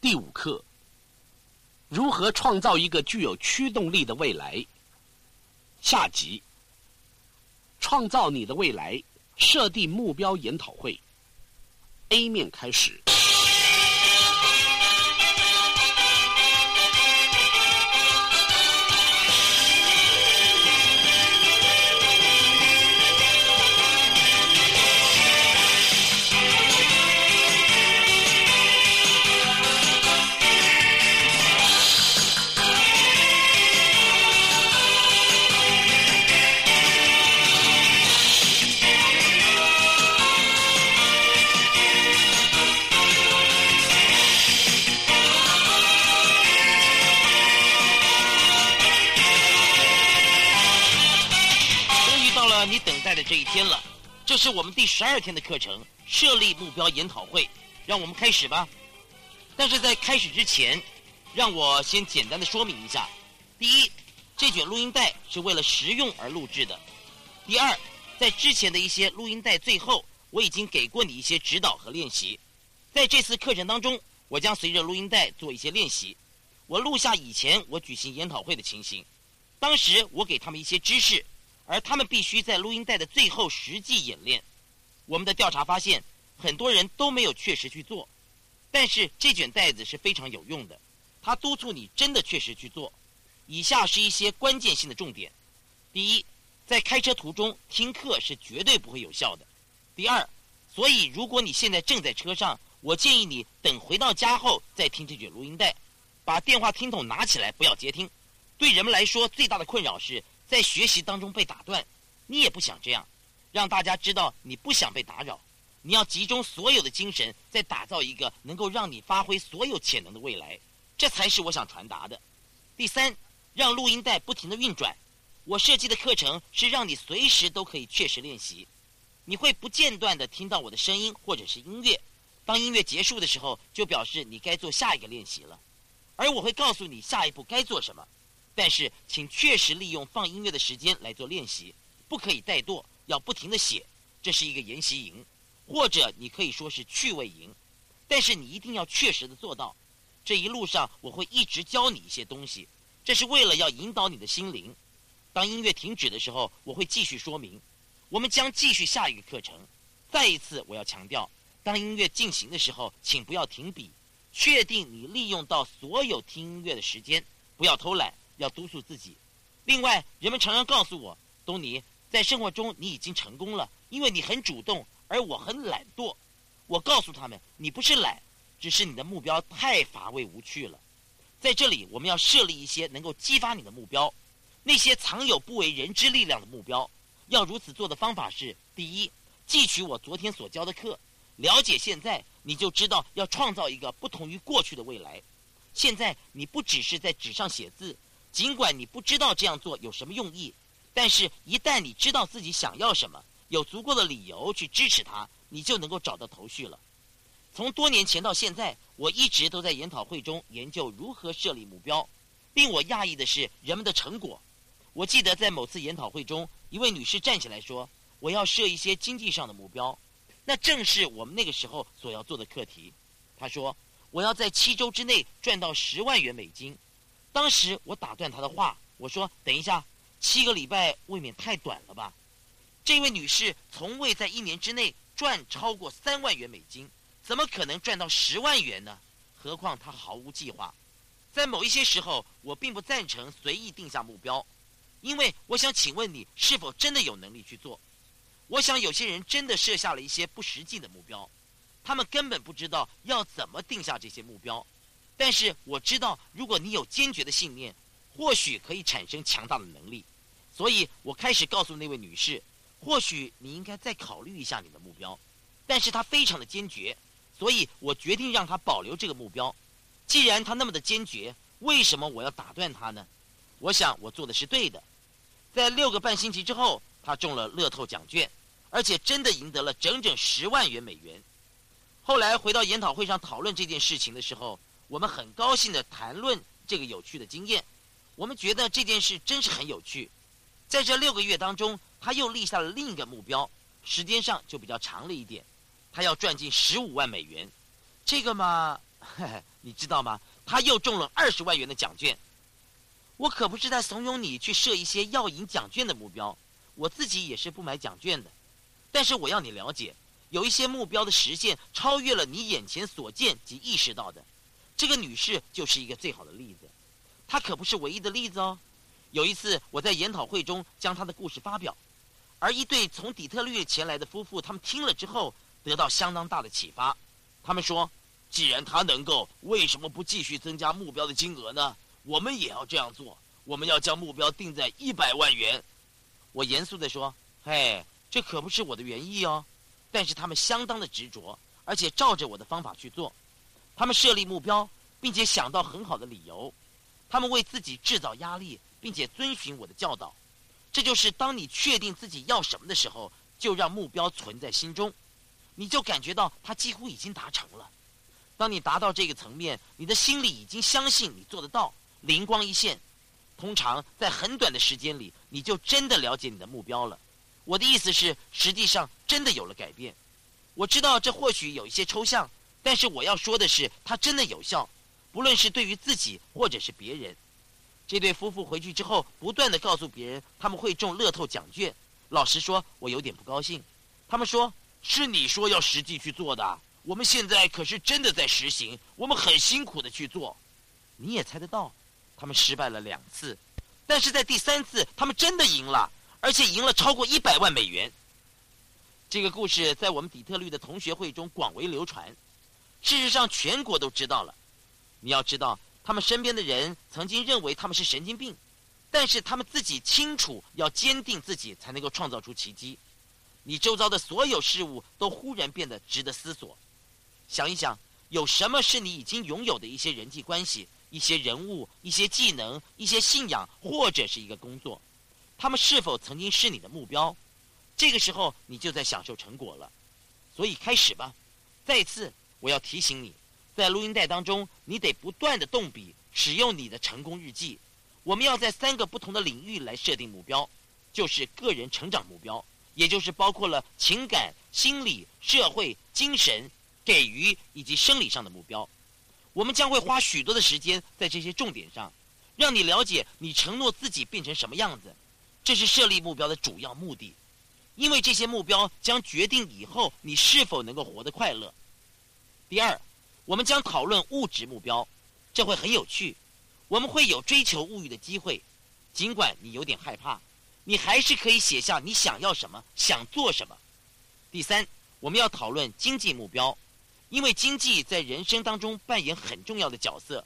第五课：如何创造一个具有驱动力的未来。下集：创造你的未来，设定目标研讨会。A 面开始。这一天了，这是我们第十二天的课程——设立目标研讨会。让我们开始吧。但是在开始之前，让我先简单的说明一下：第一，这卷录音带是为了实用而录制的；第二，在之前的一些录音带最后，我已经给过你一些指导和练习。在这次课程当中，我将随着录音带做一些练习。我录下以前我举行研讨会的情形，当时我给他们一些知识。而他们必须在录音带的最后实际演练。我们的调查发现，很多人都没有确实去做，但是这卷带子是非常有用的，它督促你真的确实去做。以下是一些关键性的重点：第一，在开车途中听课是绝对不会有效的；第二，所以如果你现在正在车上，我建议你等回到家后再听这卷录音带，把电话听筒拿起来，不要接听。对人们来说，最大的困扰是。在学习当中被打断，你也不想这样，让大家知道你不想被打扰。你要集中所有的精神，在打造一个能够让你发挥所有潜能的未来，这才是我想传达的。第三，让录音带不停的运转。我设计的课程是让你随时都可以确实练习，你会不间断的听到我的声音或者是音乐。当音乐结束的时候，就表示你该做下一个练习了，而我会告诉你下一步该做什么。但是，请确实利用放音乐的时间来做练习，不可以怠惰，要不停的写。这是一个研习营，或者你可以说是趣味营。但是你一定要确实的做到。这一路上我会一直教你一些东西，这是为了要引导你的心灵。当音乐停止的时候，我会继续说明。我们将继续下一个课程。再一次，我要强调，当音乐进行的时候，请不要停笔，确定你利用到所有听音乐的时间，不要偷懒。要督促自己。另外，人们常常告诉我，东尼，在生活中你已经成功了，因为你很主动，而我很懒惰。我告诉他们，你不是懒，只是你的目标太乏味无趣了。在这里，我们要设立一些能够激发你的目标，那些藏有不为人知力量的目标。要如此做的方法是：第一，汲取我昨天所教的课，了解现在，你就知道要创造一个不同于过去的未来。现在你不只是在纸上写字。尽管你不知道这样做有什么用意，但是一旦你知道自己想要什么，有足够的理由去支持它，你就能够找到头绪了。从多年前到现在，我一直都在研讨会中研究如何设立目标。令我讶异的是人们的成果。我记得在某次研讨会中，一位女士站起来说：“我要设一些经济上的目标。”那正是我们那个时候所要做的课题。她说：“我要在七周之内赚到十万元美金。”当时我打断他的话，我说：“等一下，七个礼拜未免太短了吧？”这位女士从未在一年之内赚超过三万元美金，怎么可能赚到十万元呢？何况她毫无计划。在某一些时候，我并不赞成随意定下目标，因为我想请问你是否真的有能力去做。我想有些人真的设下了一些不实际的目标，他们根本不知道要怎么定下这些目标。但是我知道，如果你有坚决的信念，或许可以产生强大的能力。所以我开始告诉那位女士，或许你应该再考虑一下你的目标。但是她非常的坚决，所以我决定让她保留这个目标。既然她那么的坚决，为什么我要打断她呢？我想我做的是对的。在六个半星期之后，她中了乐透奖券，而且真的赢得了整整十万元美元。后来回到研讨会上讨论这件事情的时候。我们很高兴地谈论这个有趣的经验，我们觉得这件事真是很有趣。在这六个月当中，他又立下了另一个目标，时间上就比较长了一点，他要赚进十五万美元。这个嘛，你知道吗？他又中了二十万元的奖券。我可不是在怂恿你去设一些要赢奖券的目标，我自己也是不买奖券的。但是我要你了解，有一些目标的实现超越了你眼前所见及意识到的。这个女士就是一个最好的例子，她可不是唯一的例子哦。有一次我在研讨会中将她的故事发表，而一对从底特律前来的夫妇，他们听了之后得到相当大的启发。他们说：“既然她能够，为什么不继续增加目标的金额呢？我们也要这样做。我们要将目标定在一百万元。”我严肃地说：“嘿。”这可不是我的原意哦，但是他们相当的执着，而且照着我的方法去做。他们设立目标，并且想到很好的理由。他们为自己制造压力，并且遵循我的教导。这就是当你确定自己要什么的时候，就让目标存在心中，你就感觉到它几乎已经达成了。当你达到这个层面，你的心里已经相信你做得到，灵光一现，通常在很短的时间里，你就真的了解你的目标了。我的意思是，实际上真的有了改变。我知道这或许有一些抽象，但是我要说的是，它真的有效，不论是对于自己或者是别人。这对夫妇回去之后，不断的告诉别人他们会中乐透奖券。老实说，我有点不高兴。他们说：“是你说要实际去做的，我们现在可是真的在实行，我们很辛苦的去做。”你也猜得到，他们失败了两次，但是在第三次，他们真的赢了。而且赢了超过一百万美元。这个故事在我们底特律的同学会中广为流传，事实上全国都知道了。你要知道，他们身边的人曾经认为他们是神经病，但是他们自己清楚，要坚定自己才能够创造出奇迹。你周遭的所有事物都忽然变得值得思索。想一想，有什么是你已经拥有的一些人际关系、一些人物、一些技能、一些信仰，或者是一个工作？他们是否曾经是你的目标？这个时候你就在享受成果了。所以开始吧。再次，我要提醒你，在录音带当中，你得不断的动笔，使用你的成功日记。我们要在三个不同的领域来设定目标，就是个人成长目标，也就是包括了情感、心理、社会、精神、给予以及生理上的目标。我们将会花许多的时间在这些重点上，让你了解你承诺自己变成什么样子。这是设立目标的主要目的，因为这些目标将决定以后你是否能够活得快乐。第二，我们将讨论物质目标，这会很有趣。我们会有追求物欲的机会，尽管你有点害怕，你还是可以写下你想要什么，想做什么。第三，我们要讨论经济目标，因为经济在人生当中扮演很重要的角色。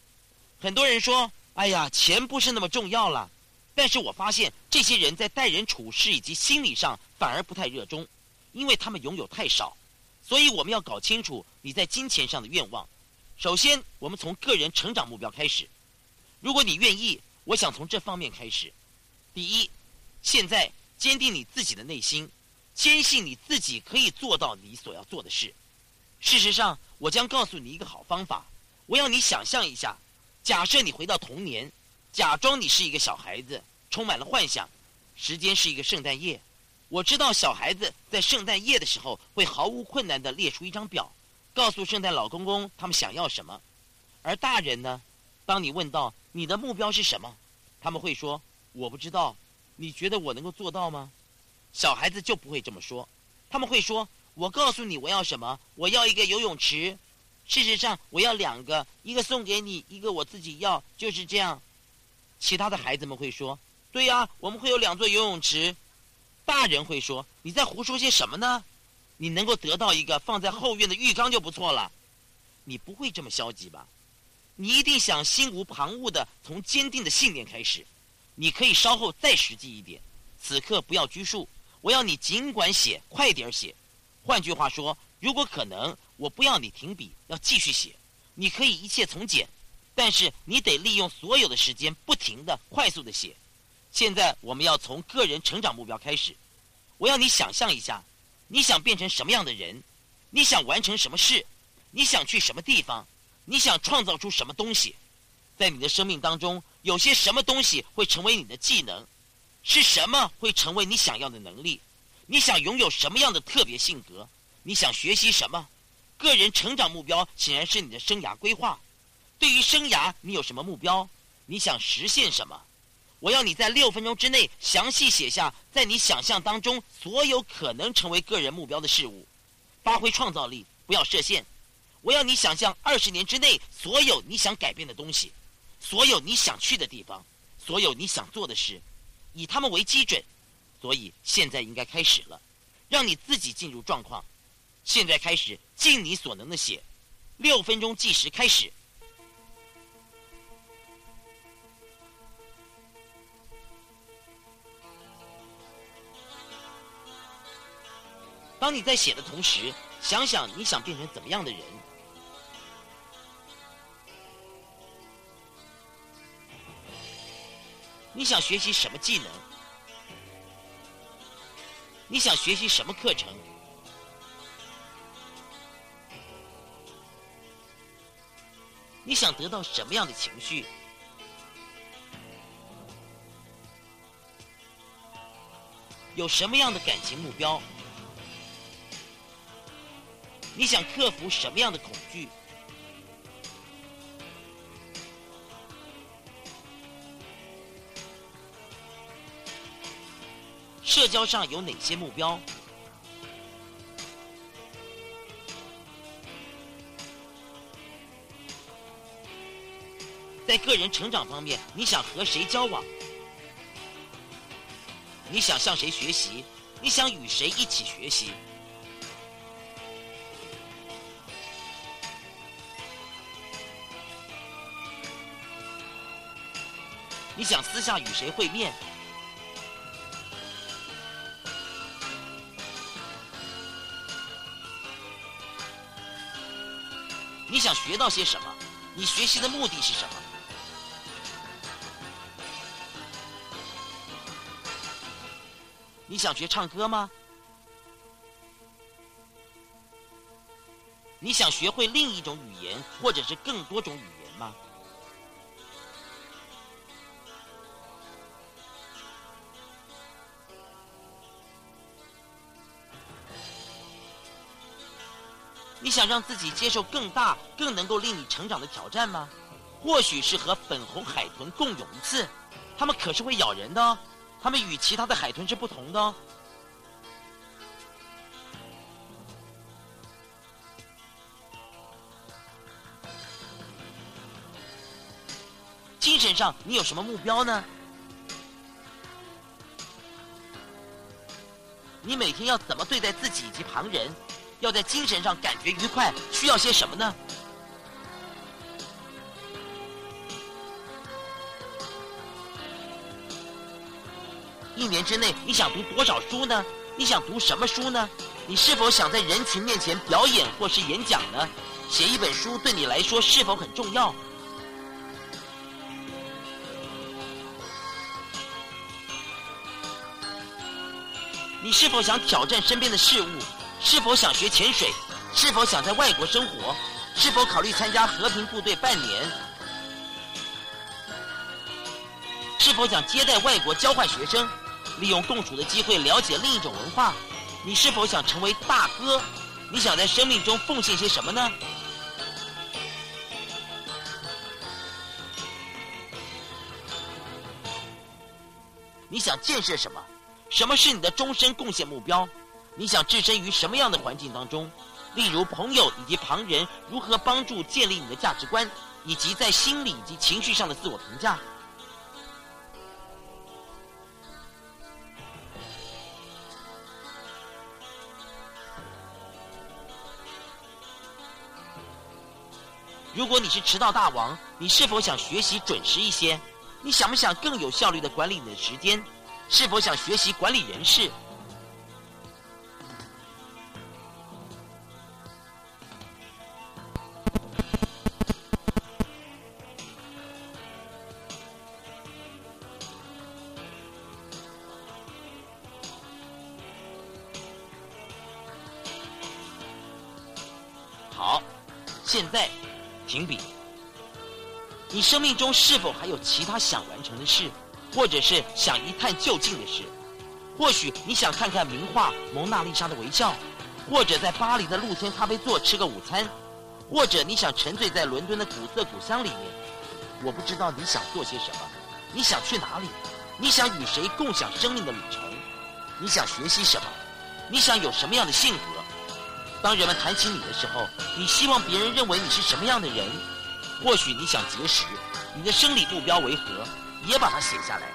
很多人说：“哎呀，钱不是那么重要了。”但是我发现这些人在待人处事以及心理上反而不太热衷，因为他们拥有太少。所以我们要搞清楚你在金钱上的愿望。首先，我们从个人成长目标开始。如果你愿意，我想从这方面开始。第一，现在坚定你自己的内心，坚信你自己可以做到你所要做的事。事实上，我将告诉你一个好方法。我要你想象一下，假设你回到童年。假装你是一个小孩子，充满了幻想。时间是一个圣诞夜，我知道小孩子在圣诞夜的时候会毫无困难地列出一张表，告诉圣诞老公公他们想要什么。而大人呢，当你问到你的目标是什么，他们会说我不知道。你觉得我能够做到吗？小孩子就不会这么说，他们会说我告诉你我要什么，我要一个游泳池。事实上我要两个，一个送给你，一个我自己要，就是这样。其他的孩子们会说：“对呀，我们会有两座游泳池。”大人会说：“你在胡说些什么呢？你能够得到一个放在后院的浴缸就不错了。”你不会这么消极吧？你一定想心无旁骛的从坚定的信念开始。你可以稍后再实际一点，此刻不要拘束。我要你尽管写，快点写。换句话说，如果可能，我不要你停笔，要继续写。你可以一切从简。但是你得利用所有的时间，不停的、快速的写。现在我们要从个人成长目标开始。我要你想象一下，你想变成什么样的人？你想完成什么事？你想去什么地方？你想创造出什么东西？在你的生命当中，有些什么东西会成为你的技能？是什么会成为你想要的能力？你想拥有什么样的特别性格？你想学习什么？个人成长目标显然是你的生涯规划。对于生涯，你有什么目标？你想实现什么？我要你在六分钟之内详细写下在你想象当中所有可能成为个人目标的事物，发挥创造力，不要设限。我要你想象二十年之内所有你想改变的东西，所有你想去的地方，所有你想做的事，以他们为基准。所以现在应该开始了，让你自己进入状况。现在开始，尽你所能的写，六分钟计时开始。当你在写的同时，想想你想变成怎么样的人。你想学习什么技能？你想学习什么课程？你想得到什么样的情绪？有什么样的感情目标？你想克服什么样的恐惧？社交上有哪些目标？在个人成长方面，你想和谁交往？你想向谁学习？你想与谁一起学习？你想私下与谁会面？你想学到些什么？你学习的目的是什么？你想学唱歌吗？你想学会另一种语言，或者是更多种语言吗？你想让自己接受更大、更能够令你成长的挑战吗？或许是和粉红海豚共泳一次，它们可是会咬人的哦，它们与其他的海豚是不同的哦。精神上，你有什么目标呢？你每天要怎么对待自己以及旁人？要在精神上感觉愉快，需要些什么呢？一年之内你想读多少书呢？你想读什么书呢？你是否想在人群面前表演或是演讲呢？写一本书对你来说是否很重要？你是否想挑战身边的事物？是否想学潜水？是否想在外国生活？是否考虑参加和平部队半年？是否想接待外国交换学生，利用共处的机会了解另一种文化？你是否想成为大哥？你想在生命中奉献些什么呢？你想建设什么？什么是你的终身贡献目标？你想置身于什么样的环境当中？例如朋友以及旁人如何帮助建立你的价值观，以及在心理以及情绪上的自我评价？如果你是迟到大王，你是否想学习准时一些？你想不想更有效率的管理你的时间？是否想学习管理人事？命中是否还有其他想完成的事，或者是想一探究竟的事？或许你想看看名画《蒙娜丽莎的微笑》，或者在巴黎的露天咖啡座吃个午餐，或者你想沉醉在伦敦的古色古香里面。我不知道你想做些什么，你想去哪里？你想与谁共享生命的旅程？你想学习什么？你想有什么样的性格？当人们谈起你的时候，你希望别人认为你是什么样的人？或许你想节食，你的生理目标为何？也把它写下来。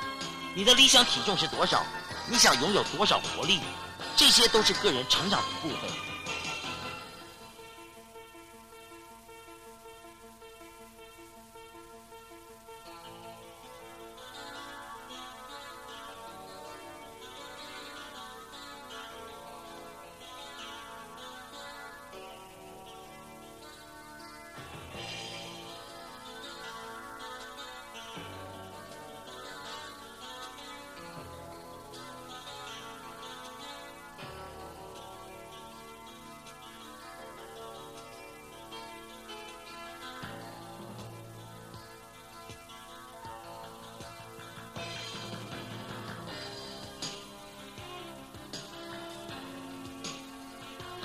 你的理想体重是多少？你想拥有多少活力？这些都是个人成长的部分。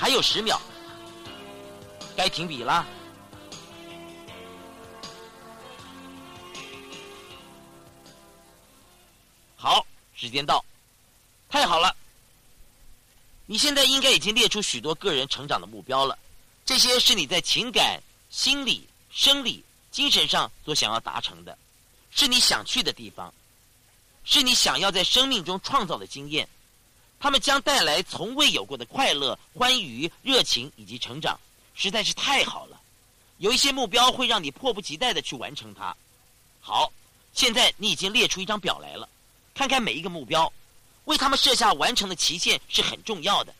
还有十秒，该停笔啦。好，时间到，太好了！你现在应该已经列出许多个人成长的目标了，这些是你在情感、心理、生理、精神上所想要达成的，是你想去的地方，是你想要在生命中创造的经验。他们将带来从未有过的快乐、欢愉、热情以及成长，实在是太好了。有一些目标会让你迫不及待的去完成它。好，现在你已经列出一张表来了，看看每一个目标，为他们设下完成的期限是很重要的。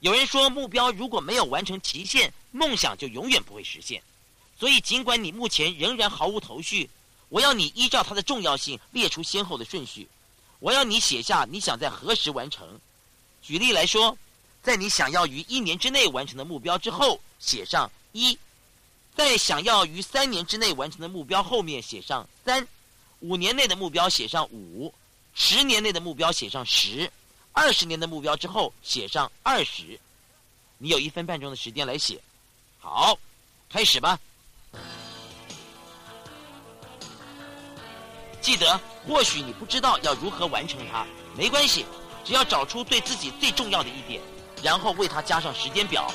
有人说，目标如果没有完成期限，梦想就永远不会实现。所以，尽管你目前仍然毫无头绪，我要你依照它的重要性列出先后的顺序。我要你写下你想在何时完成。举例来说，在你想要于一年之内完成的目标之后写上一，在想要于三年之内完成的目标后面写上三，五年内的目标写上五，十年内的目标写上十，二十年的目标之后写上二十。你有一分半钟的时间来写，好，开始吧。记得，或许你不知道要如何完成它，没关系。只要找出对自己最重要的一点，然后为它加上时间表。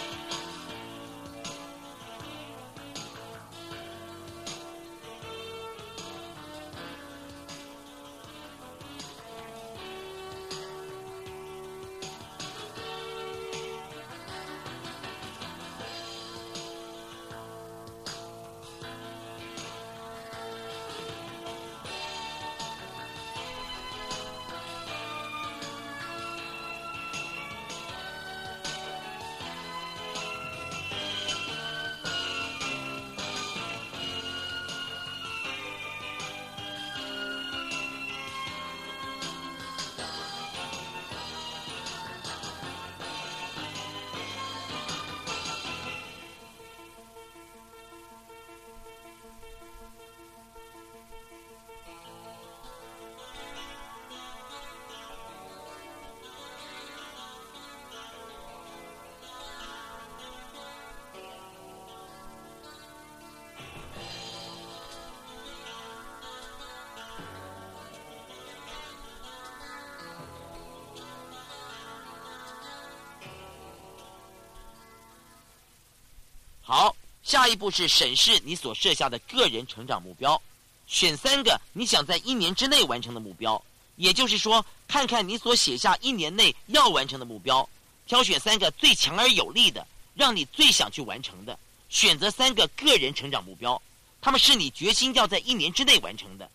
好，下一步是审视你所设下的个人成长目标，选三个你想在一年之内完成的目标，也就是说，看看你所写下一年内要完成的目标，挑选三个最强而有力的，让你最想去完成的，选择三个个人成长目标，他们是你决心要在一年之内完成的。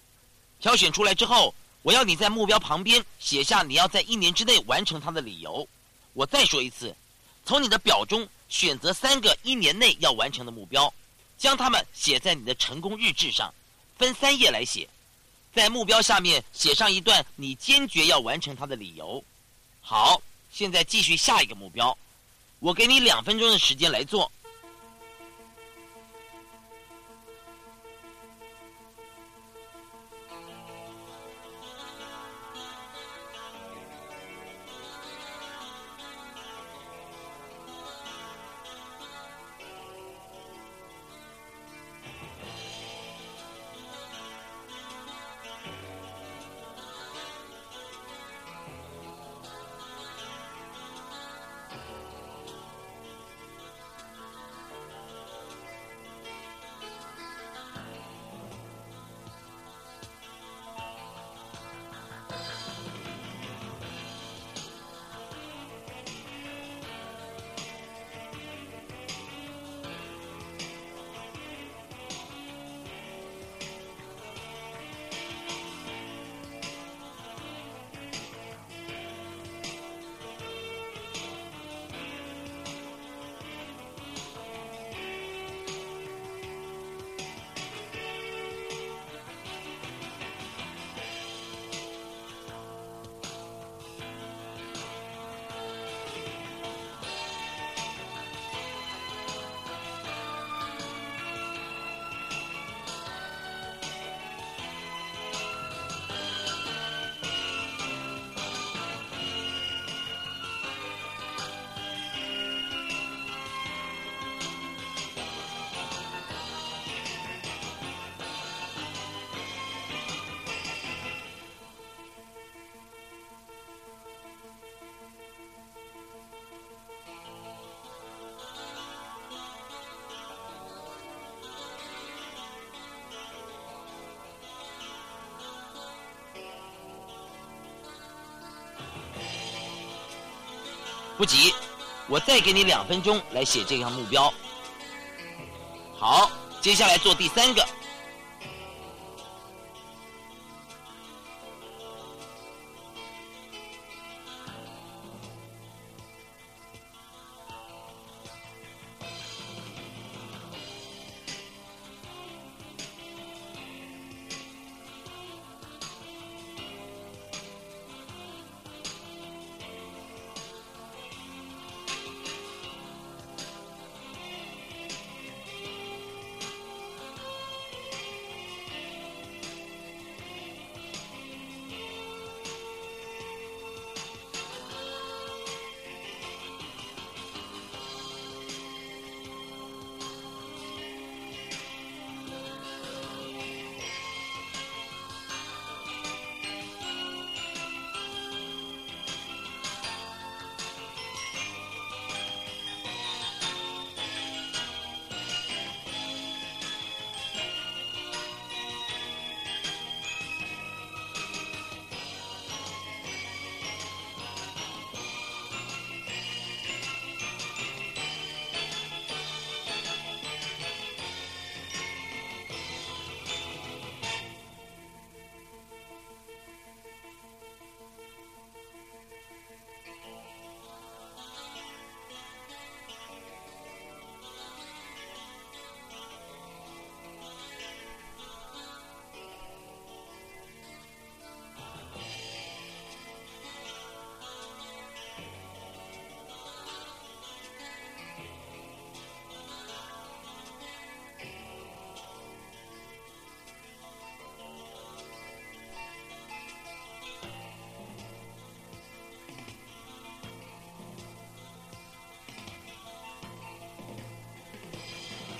挑选出来之后，我要你在目标旁边写下你要在一年之内完成它的理由。我再说一次，从你的表中。选择三个一年内要完成的目标，将它们写在你的成功日志上，分三页来写，在目标下面写上一段你坚决要完成它的理由。好，现在继续下一个目标，我给你两分钟的时间来做。不急，我再给你两分钟来写这项目标。好，接下来做第三个。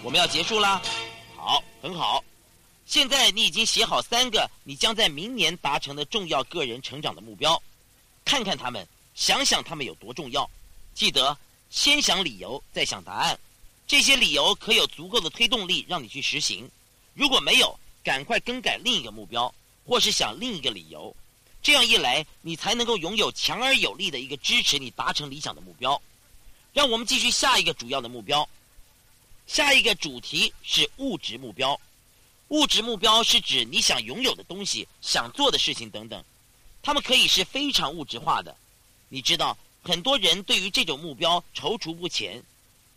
我们要结束啦，好，很好。现在你已经写好三个你将在明年达成的重要个人成长的目标，看看他们，想想他们有多重要。记得先想理由，再想答案。这些理由可有足够的推动力让你去实行。如果没有，赶快更改另一个目标，或是想另一个理由。这样一来，你才能够拥有强而有力的一个支持你达成理想的目标。让我们继续下一个主要的目标。下一个主题是物质目标。物质目标是指你想拥有的东西、想做的事情等等，它们可以是非常物质化的。你知道，很多人对于这种目标踌躇不前。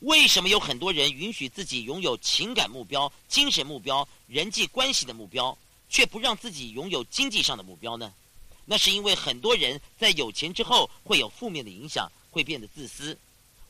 为什么有很多人允许自己拥有情感目标、精神目标、人际关系的目标，却不让自己拥有经济上的目标呢？那是因为很多人在有钱之后会有负面的影响，会变得自私。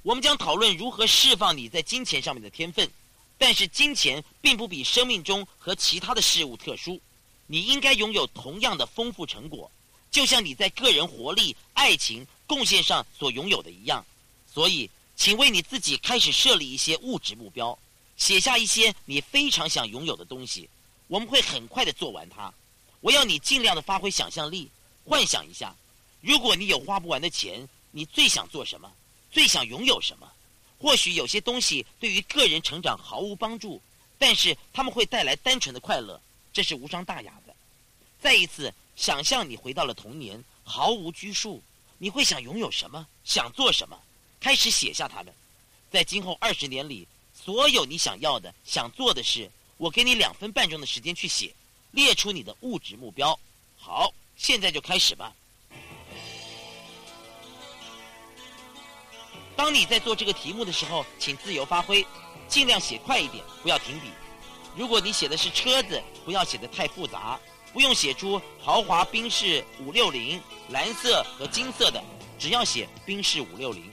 我们将讨论如何释放你在金钱上面的天分，但是金钱并不比生命中和其他的事物特殊，你应该拥有同样的丰富成果，就像你在个人活力、爱情、贡献上所拥有的一样。所以，请为你自己开始设立一些物质目标，写下一些你非常想拥有的东西。我们会很快的做完它。我要你尽量的发挥想象力，幻想一下，如果你有花不完的钱，你最想做什么？最想拥有什么？或许有些东西对于个人成长毫无帮助，但是他们会带来单纯的快乐，这是无伤大雅的。再一次想象你回到了童年，毫无拘束，你会想拥有什么？想做什么？开始写下它们。在今后二十年里，所有你想要的、想做的事，我给你两分半钟的时间去写，列出你的物质目标。好，现在就开始吧。当你在做这个题目的时候，请自由发挥，尽量写快一点，不要停笔。如果你写的是车子，不要写的太复杂，不用写出豪华宾士五六零蓝色和金色的，只要写宾士五六零，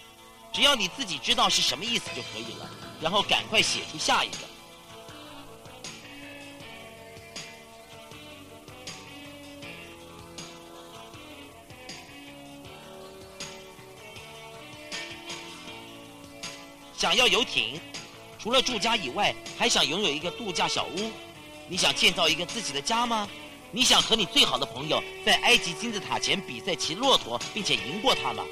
只要你自己知道是什么意思就可以了，然后赶快写出下一个。想要游艇，除了住家以外，还想拥有一个度假小屋。你想建造一个自己的家吗？你想和你最好的朋友在埃及金字塔前比赛骑骆驼，并且赢过他吗？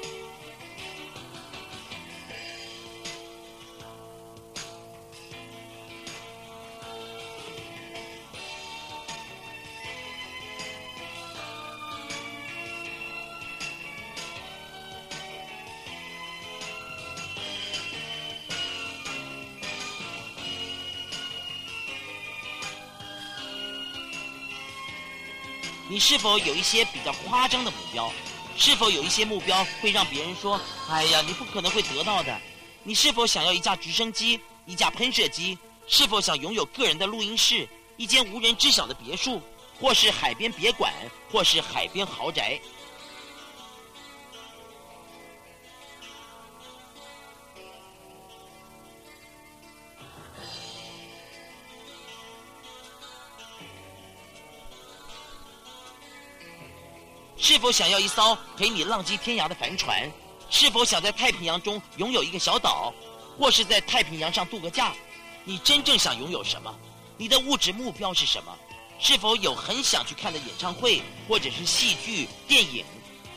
是否有一些比较夸张的目标？是否有一些目标会让别人说：“哎呀，你不可能会得到的？”你是否想要一架直升机、一架喷射机？是否想拥有个人的录音室、一间无人知晓的别墅，或是海边别馆，或是海边豪宅？是否想要一艘陪你浪迹天涯的帆船？是否想在太平洋中拥有一个小岛，或是在太平洋上度个假？你真正想拥有什么？你的物质目标是什么？是否有很想去看的演唱会，或者是戏剧、电影？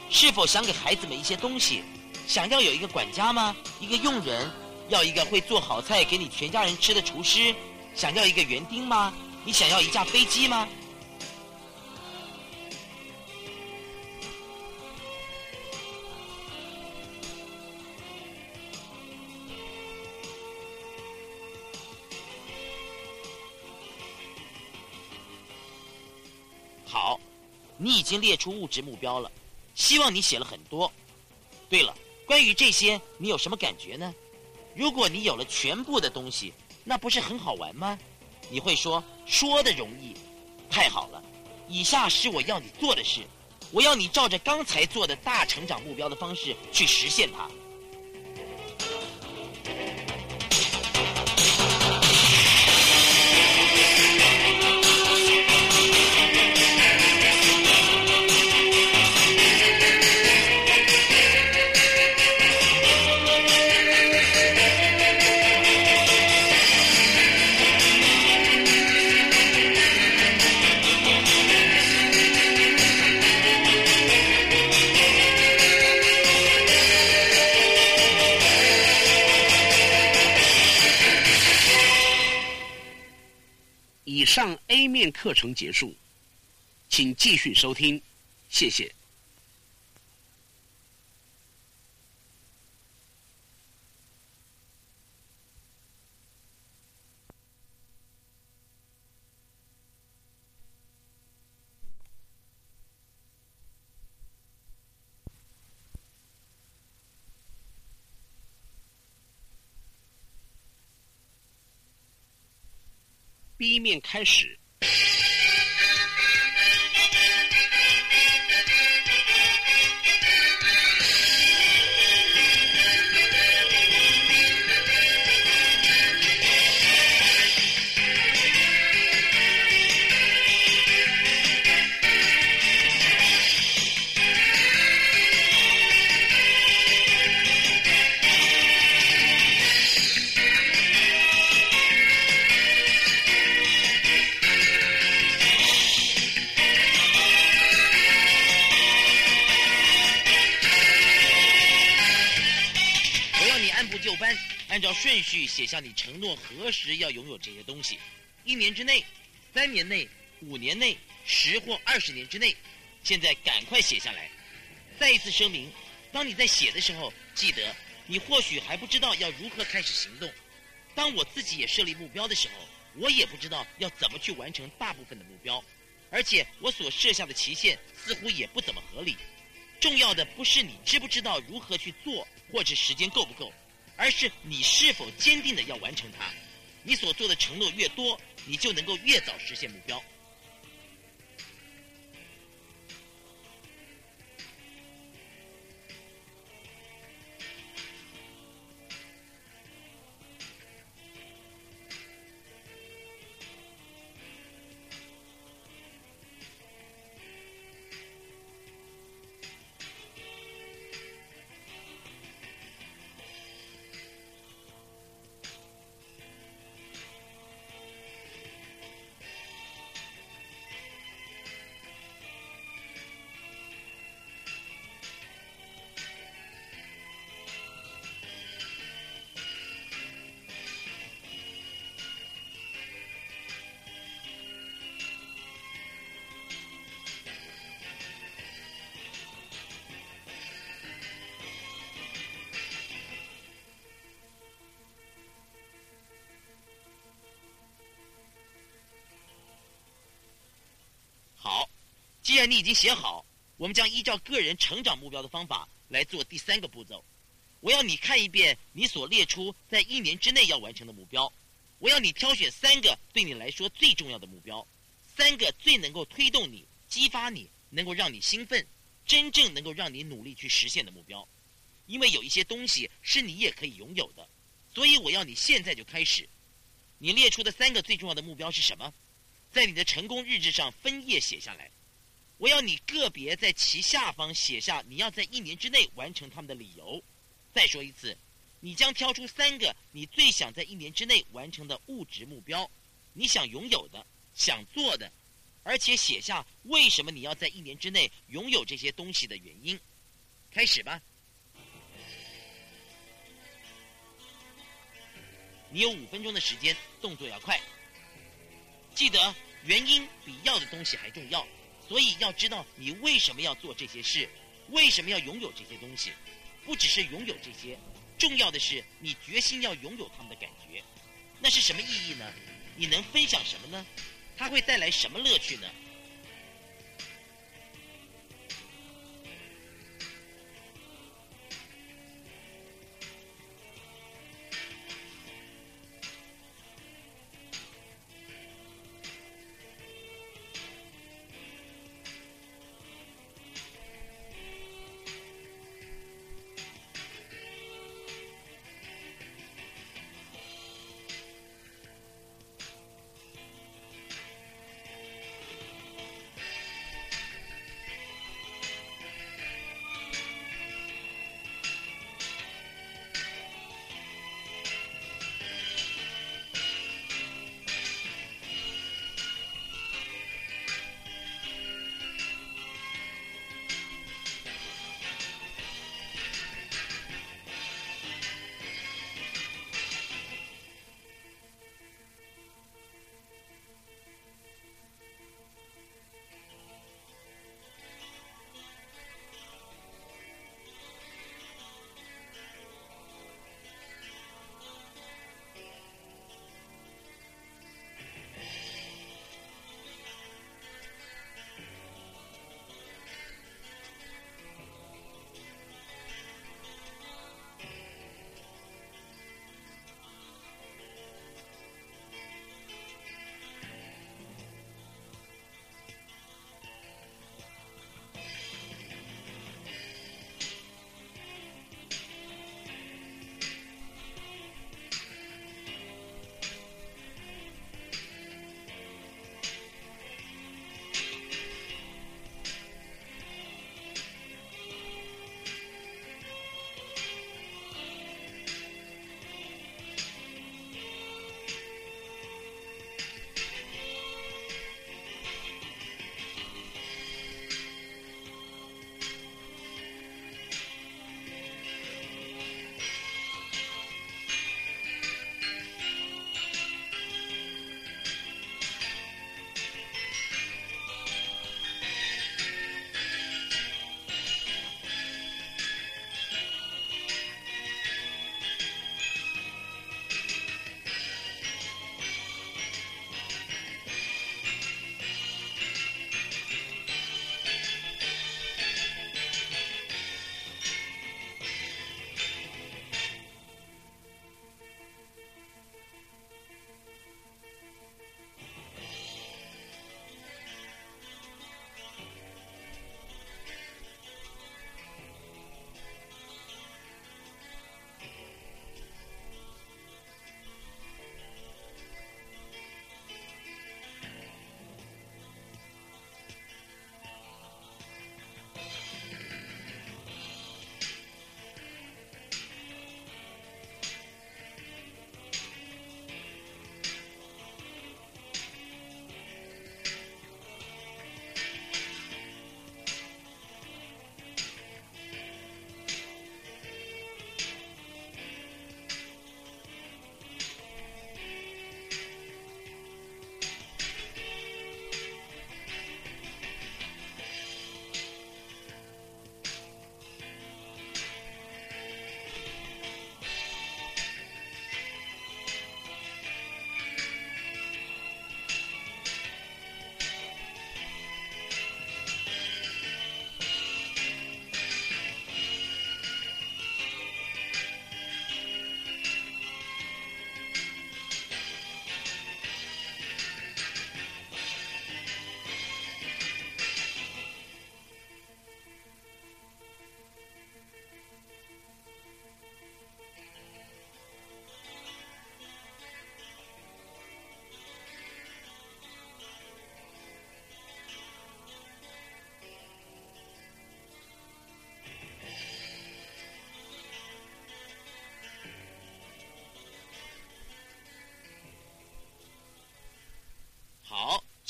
是否想给孩子们一些东西？想要有一个管家吗？一个佣人？要一个会做好菜给你全家人吃的厨师？想要一个园丁吗？你想要一架飞机吗？你已经列出物质目标了，希望你写了很多。对了，关于这些，你有什么感觉呢？如果你有了全部的东西，那不是很好玩吗？你会说说的容易，太好了。以下是我要你做的事，我要你照着刚才做的大成长目标的方式去实现它。上 A 面课程结束，请继续收听，谢谢。B 面开始。按照顺序写下你承诺何时要拥有这些东西。一年之内、三年内、五年内、十或二十年之内。现在赶快写下来。再一次声明，当你在写的时候，记得你或许还不知道要如何开始行动。当我自己也设立目标的时候，我也不知道要怎么去完成大部分的目标，而且我所设下的期限似乎也不怎么合理。重要的不是你知不知道如何去做，或者时间够不够，而是你是否坚定的要完成它。你所做的承诺越多，你就能够越早实现目标。既然你已经写好，我们将依照个人成长目标的方法来做第三个步骤。我要你看一遍你所列出在一年之内要完成的目标。我要你挑选三个对你来说最重要的目标，三个最能够推动你、激发你、能够让你兴奋、真正能够让你努力去实现的目标。因为有一些东西是你也可以拥有的，所以我要你现在就开始。你列出的三个最重要的目标是什么？在你的成功日志上分页写下来。我要你个别在其下方写下你要在一年之内完成他们的理由。再说一次，你将挑出三个你最想在一年之内完成的物质目标，你想拥有的、想做的，而且写下为什么你要在一年之内拥有这些东西的原因。开始吧。你有五分钟的时间，动作要快。记得，原因比要的东西还重要，所以要知道你为什么要做这些事，为什么要拥有这些东西。不只是拥有这些，重要的是你决心要拥有他们的感觉。那是什么意义呢？你能分享什么呢？它会带来什么乐趣呢？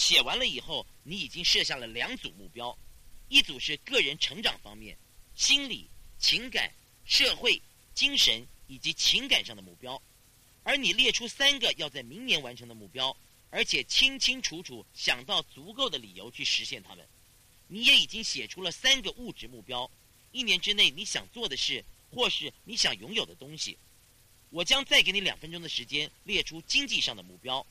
写完了以后，你已经设下了两组目标，一组是个人成长方面，心理、情感、社会、精神以及情感上的目标，而你列出三个要在明年完成的目标，而且清清楚楚想到足够的理由去实现它们。你也已经写出了三个物质目标，一年之内你想做的事或是你想拥有的东西。我将再给你两分钟的时间列出经济上的目标。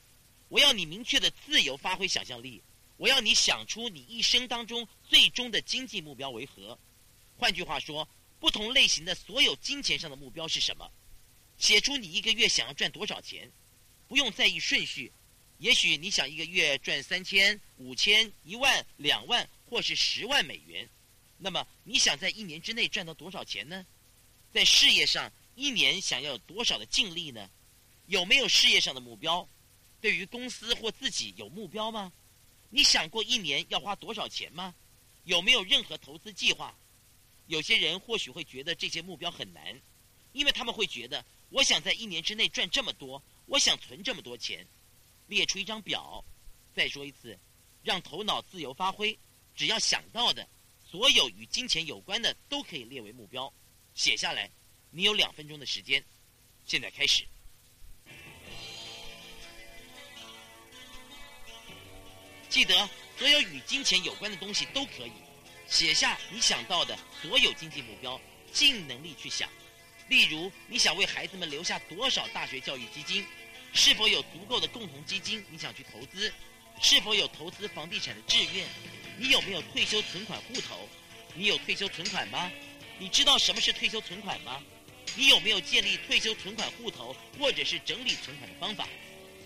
我要你明确的自由发挥想象力，我要你想出你一生当中最终的经济目标为何。换句话说，不同类型的所有金钱上的目标是什么？写出你一个月想要赚多少钱，不用在意顺序。也许你想一个月赚三千、五千、一万、两万，或是十万美元。那么你想在一年之内赚到多少钱呢？在事业上，一年想要有多少的净利呢？有没有事业上的目标？对于公司或自己有目标吗？你想过一年要花多少钱吗？有没有任何投资计划？有些人或许会觉得这些目标很难，因为他们会觉得，我想在一年之内赚这么多，我想存这么多钱。列出一张表，再说一次，让头脑自由发挥，只要想到的，所有与金钱有关的都可以列为目标，写下来。你有两分钟的时间，现在开始。记得，所有与金钱有关的东西都可以写下你想到的所有经济目标，尽能力去想。例如，你想为孩子们留下多少大学教育基金？是否有足够的共同基金你想去投资？是否有投资房地产的志愿？你有没有退休存款户头？你有退休存款吗？你知道什么是退休存款吗？你有没有建立退休存款户头或者是整理存款的方法？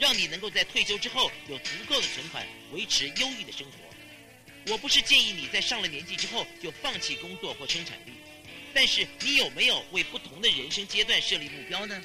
让你能够在退休之后有足够的存款，维持优异的生活。我不是建议你在上了年纪之后就放弃工作或生产力，但是你有没有为不同的人生阶段设立目标呢？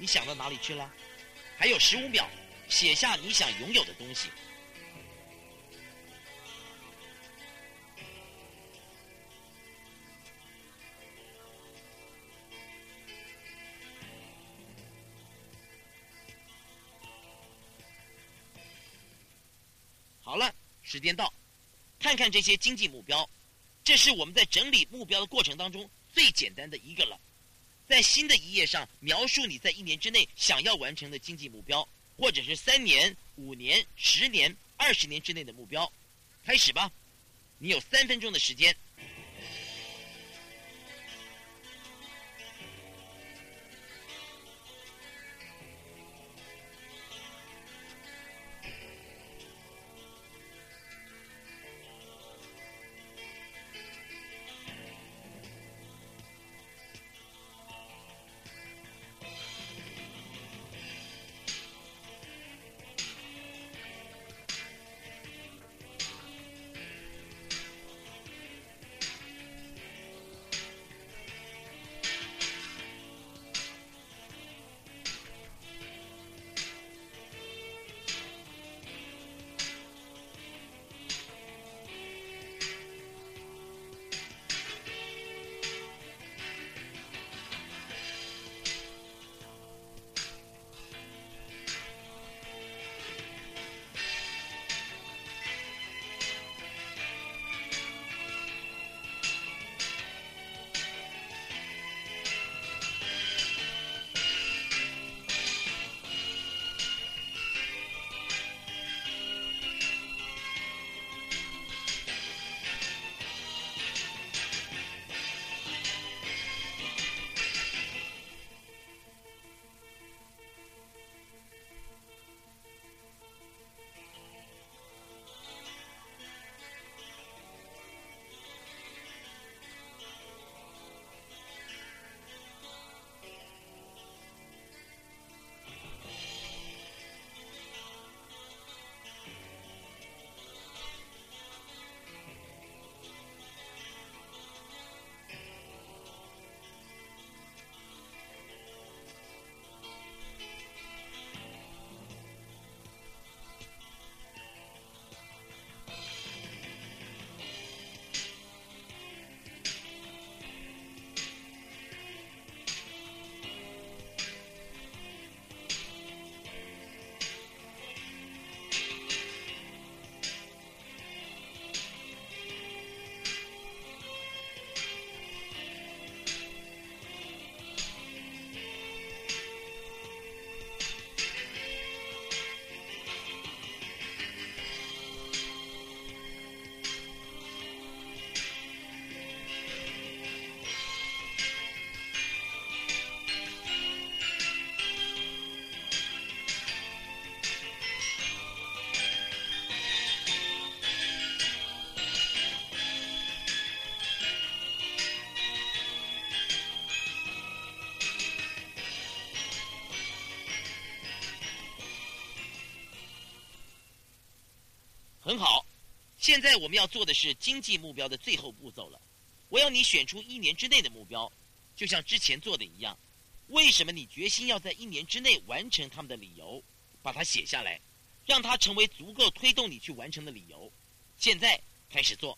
你想到哪里去了？还有十五秒，写下你想拥有的东西。好了，时间到，看看这些经济目标，这是我们在整理目标的过程当中最简单的一个了。在新的一页上描述你在一年之内想要完成的经济目标，或者是三年、五年、十年、二十年之内的目标。开始吧，你有三分钟的时间。很好，现在我们要做的是经济目标的最后步骤了。我要你选出一年之内的目标，就像之前做的一样。为什么你决心要在一年之内完成他们的理由？把它写下来，让它成为足够推动你去完成的理由。现在开始做。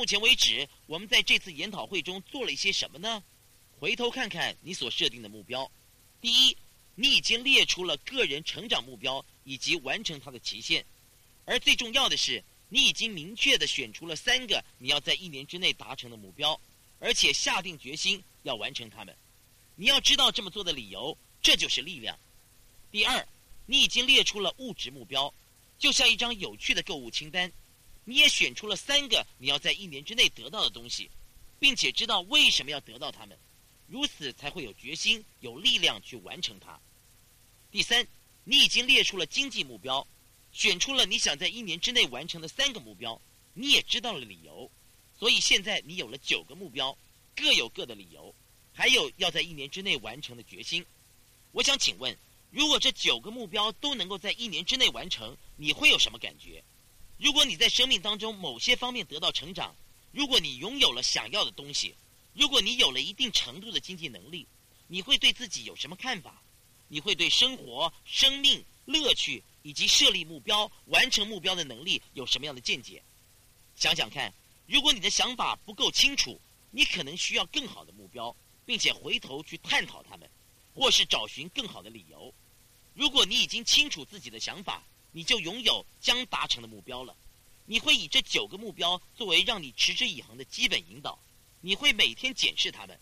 目前为止，我们在这次研讨会中做了一些什么呢？回头看看你所设定的目标。第一，你已经列出了个人成长目标以及完成它的期限，而最重要的是，你已经明确的选出了三个你要在一年之内达成的目标，而且下定决心要完成它们。你要知道这么做的理由，这就是力量。第二，你已经列出了物质目标，就像一张有趣的购物清单。你也选出了三个你要在一年之内得到的东西，并且知道为什么要得到它们，如此才会有决心、有力量去完成它。第三，你已经列出了经济目标，选出了你想在一年之内完成的三个目标，你也知道了理由，所以现在你有了九个目标，各有各的理由，还有要在一年之内完成的决心。我想请问，如果这九个目标都能够在一年之内完成，你会有什么感觉？如果你在生命当中某些方面得到成长，如果你拥有了想要的东西，如果你有了一定程度的经济能力，你会对自己有什么看法？你会对生活、生命、乐趣以及设立目标、完成目标的能力有什么样的见解？想想看，如果你的想法不够清楚，你可能需要更好的目标，并且回头去探讨他们，或是找寻更好的理由。如果你已经清楚自己的想法，你就拥有将达成的目标了。你会以这九个目标作为让你持之以恒的基本引导。你会每天检视他们。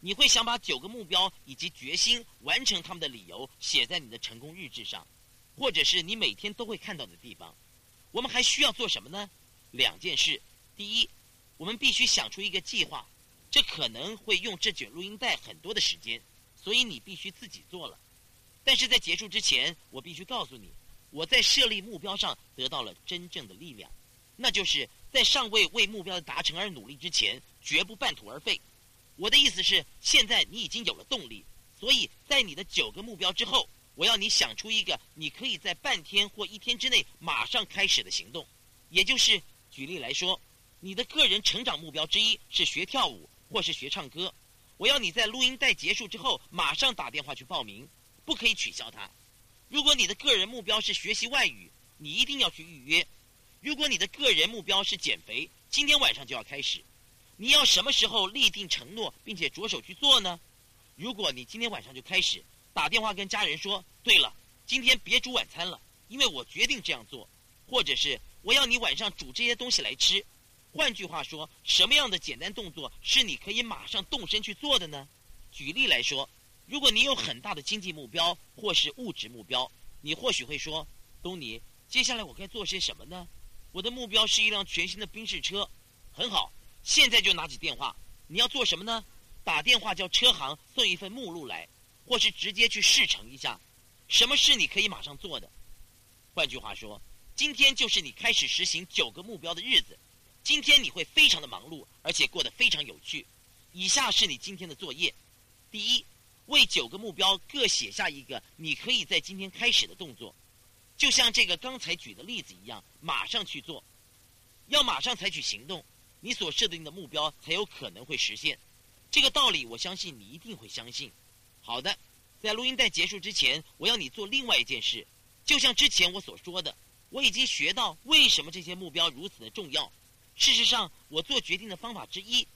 你会想把九个目标以及决心完成他们的理由写在你的成功日志上，或者是你每天都会看到的地方。我们还需要做什么呢？两件事。第一，我们必须想出一个计划。这可能会用这卷录音带很多的时间，所以你必须自己做了。但是在结束之前，我必须告诉你。我在设立目标上得到了真正的力量，那就是在尚未为目标的达成而努力之前，绝不半途而废。我的意思是，现在你已经有了动力，所以在你的九个目标之后，我要你想出一个你可以在半天或一天之内马上开始的行动。也就是，举例来说，你的个人成长目标之一是学跳舞或是学唱歌，我要你在录音带结束之后马上打电话去报名，不可以取消它。如果你的个人目标是学习外语，你一定要去预约；如果你的个人目标是减肥，今天晚上就要开始。你要什么时候立定承诺，并且着手去做呢？如果你今天晚上就开始打电话跟家人说：“对了，今天别煮晚餐了，因为我决定这样做。”或者是我要你晚上煮这些东西来吃。换句话说，什么样的简单动作是你可以马上动身去做的呢？举例来说，如果你有很大的经济目标或是物质目标，你或许会说：“东尼，接下来我该做些什么呢？我的目标是一辆全新的宾士车。”很好，现在就拿起电话。你要做什么呢？打电话叫车行送一份目录来，或是直接去试乘一下。什么是你可以马上做的？换句话说，今天就是你开始实行九个目标的日子。今天你会非常的忙碌，而且过得非常有趣。以下是你今天的作业：第一，为九个目标各写下一个你可以在今天开始的动作，就像这个刚才举的例子一样，马上去做。要马上采取行动。你所设定的目标才有可能会实现，这个道理我相信你一定会相信。好的，在录音带结束之前，我要你做另外一件事，就像之前我所说的，我已经学到为什么这些目标如此的重要。事实上，我做决定的方法之一，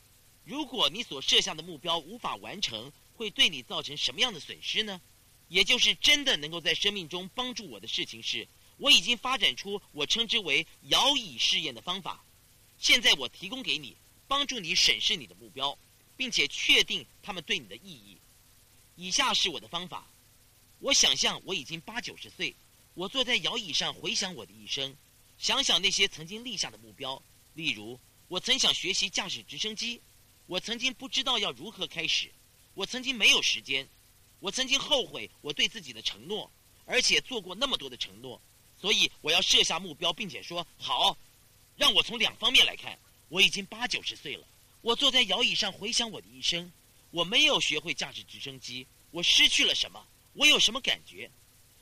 如果你所设下的目标无法完成，会对你造成什么样的损失呢？也就是真的能够在生命中帮助我的事情是，我已经发展出我称之为摇椅试验的方法。现在我提供给你，帮助你审视你的目标，并且确定他们对你的意义。以下是我的方法：我想象我已经八九十岁，我坐在摇椅上回想我的一生，想想那些曾经立下的目标。例如，我曾想学习驾驶直升机，我曾经不知道要如何开始，我曾经没有时间，我曾经后悔我对自己的承诺，而且做过那么多的承诺，所以我要设下目标，并且说好。让我从两方面来看，我已经八九十岁了。我坐在摇椅上回想我的一生，我没有学会驾驶直升机，我失去了什么？我有什么感觉？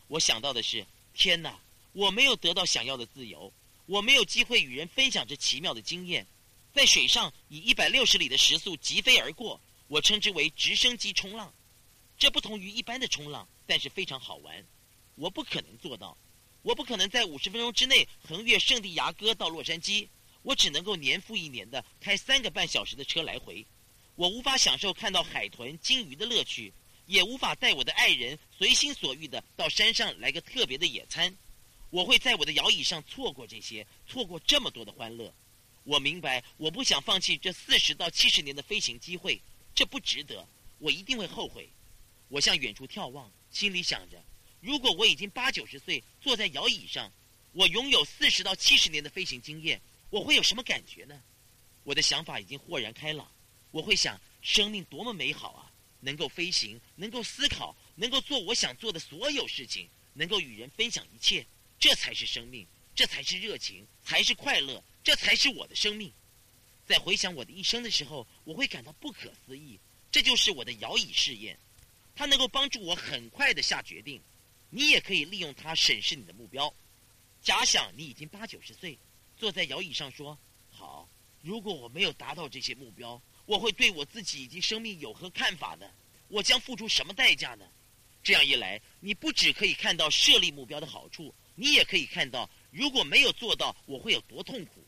我想到的是，天哪！我没有得到想要的自由，我没有机会与人分享这奇妙的经验。在水上以一百六十里的时速疾飞而过，我称之为直升机冲浪。这不同于一般的冲浪，但是非常好玩。我不可能做到。我不可能在五十分钟之内横越圣地牙哥到洛杉矶，我只能够年复一年的开三个半小时的车来回。我无法享受看到海豚、鲸鱼的乐趣，也无法带我的爱人随心所欲的到山上来个特别的野餐。我会在我的摇椅上错过这些，错过这么多的欢乐。我明白，我不想放弃这四十到七十年的飞行机会，这不值得。我一定会后悔。我向远处眺望，心里想着。如果我已经八九十岁，坐在摇椅上，我拥有四十到七十年的飞行经验，我会有什么感觉呢？我的想法已经豁然开朗，我会想，生命多么美好啊！能够飞行，能够思考，能够做我想做的所有事情，能够与人分享一切，这才是生命，这才是热情，才是快乐，这才是我的生命。在回想我的一生的时候，我会感到不可思议。这就是我的摇椅试验，它能够帮助我很快的下决定。你也可以利用它审视你的目标。假想你已经八九十岁，坐在摇椅上说：“好，如果我没有达到这些目标，我会对我自己以及生命有何看法呢？我将付出什么代价呢？”这样一来，你不只可以看到设立目标的好处，你也可以看到如果没有做到，我会有多痛苦。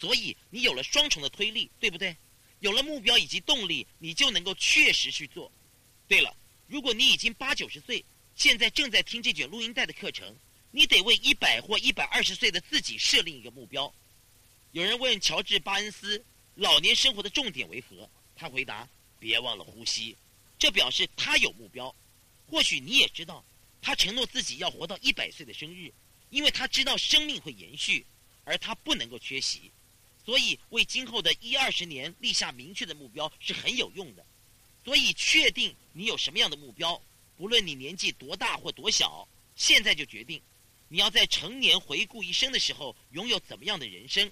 所以你有了双重的推力，对不对？有了目标以及动力，你就能够确实去做。对了，如果你已经八九十岁，现在正在听这卷录音带的课程，你得为一百或一百二十岁的自己设定一个目标。有人问乔治·巴恩斯，老年生活的重点为何？他回答：别忘了呼吸。这表示他有目标。或许你也知道，他承诺自己要活到一百岁的生日，因为他知道生命会延续，而他不能够缺席。所以，为今后的一二十年立下明确的目标是很有用的。所以，确定你有什么样的目标。不论你年纪多大或多小，现在就决定，你要在成年回顾一生的时候拥有怎么样的人生？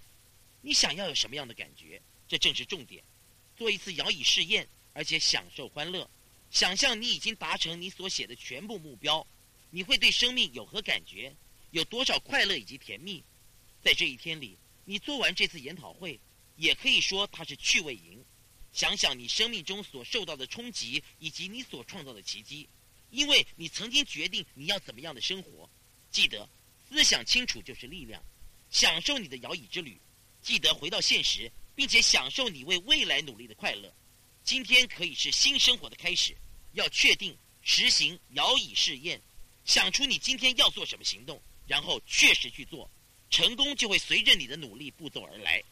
你想要有什么样的感觉？这正是重点。做一次摇椅试验，而且享受欢乐。想象你已经达成你所写的全部目标，你会对生命有何感觉？有多少快乐以及甜蜜？在这一天里，你做完这次研讨会，也可以说它是趣味营。想想你生命中所受到的冲击，以及你所创造的奇迹。因为你曾经决定你要怎么样的生活，记得思想清楚就是力量，享受你的摇椅之旅，记得回到现实，并且享受你为未来努力的快乐。今天可以是新生活的开始，要确定实行摇椅试验，想出你今天要做什么行动，然后确实去做。成功就会随着你的努力步骤而来。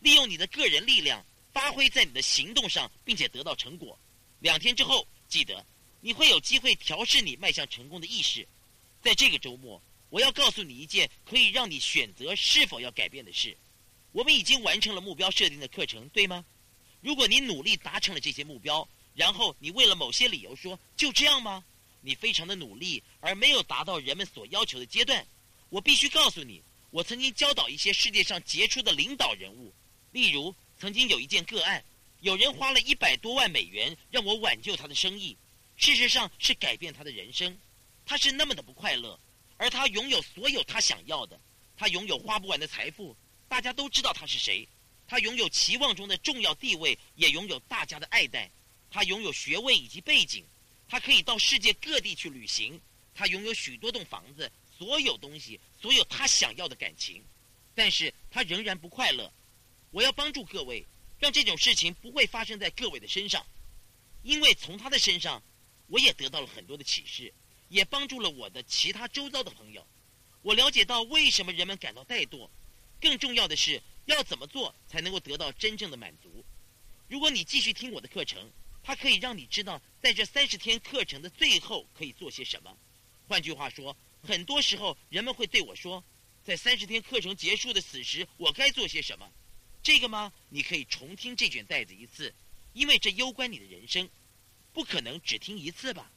利用你的个人力量，发挥在你的行动上，并且得到成果。两天之后，记得你会有机会调试你迈向成功的意识。在这个周末，我要告诉你一件可以让你选择是否要改变的事。我们已经完成了目标设定的课程，对吗？如果你努力达成了这些目标，然后你为了某些理由说就这样吗？你非常的努力而没有达到人们所要求的阶段，我必须告诉你，我曾经教导一些世界上杰出的领导人物。例如，曾经有一件个案，有人花了一百多万美元让我挽救他的生意，事实上是改变他的人生。他是那么的不快乐，而他拥有所有他想要的，他拥有花不完的财富，大家都知道他是谁，他拥有期望中的重要地位，也拥有大家的爱戴。他拥有学位以及背景，他可以到世界各地去旅行，他拥有许多栋房子，所有东西，所有他想要的感情，但是他仍然不快乐。我要帮助各位，让这种事情不会发生在各位的身上，因为从他的身上，我也得到了很多的启示，也帮助了我的其他周遭的朋友。我了解到为什么人们感到怠惰，更重要的是要怎么做才能够得到真正的满足。如果你继续听我的课程。它可以让你知道，在这三十天课程的最后可以做些什么。换句话说，很多时候人们会对我说，在三十天课程结束的此时，我该做些什么？这个吗？你可以重听这卷带子一次，因为这攸关你的人生，不可能只听一次吧。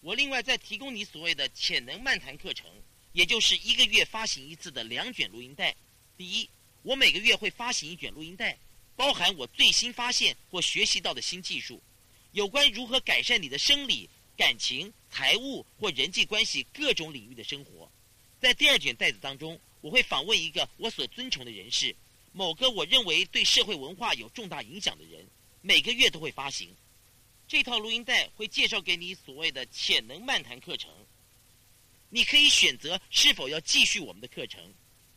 我另外再提供你所谓的潜能漫谈课程，也就是一个月发行一次的两卷录音带。第一，我每个月会发行一卷录音带。包含我最新发现或学习到的新技术，有关如何改善你的生理、感情、财务或人际关系各种领域的生活。在第二卷袋子当中，我会访问一个我所尊崇的人士，某个我认为对社会文化有重大影响的人。每个月都会发行这套录音带，会介绍给你所谓的潜能漫谈课程。你可以选择是否要继续我们的课程，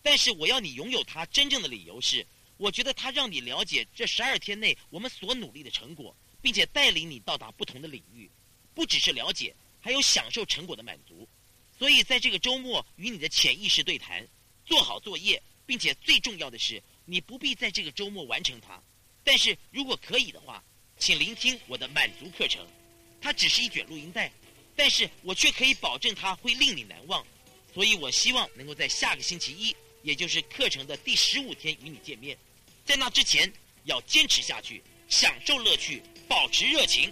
但是我要你拥有它真正的理由是。我觉得它让你了解这十二天内我们所努力的成果，并且带领你到达不同的领域，不只是了解，还有享受成果的满足。所以在这个周末与你的潜意识对谈，做好作业，并且最重要的是，你不必在这个周末完成它。但是如果可以的话，请聆听我的满足课程。它只是一卷录音带，但是我却可以保证它会令你难忘。所以我希望能够在下个星期一。也就是课程的第十五天与你见面，在那之前要坚持下去，享受乐趣，保持热情。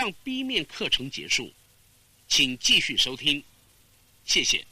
上 B 面课程结束，请继续收听，谢谢。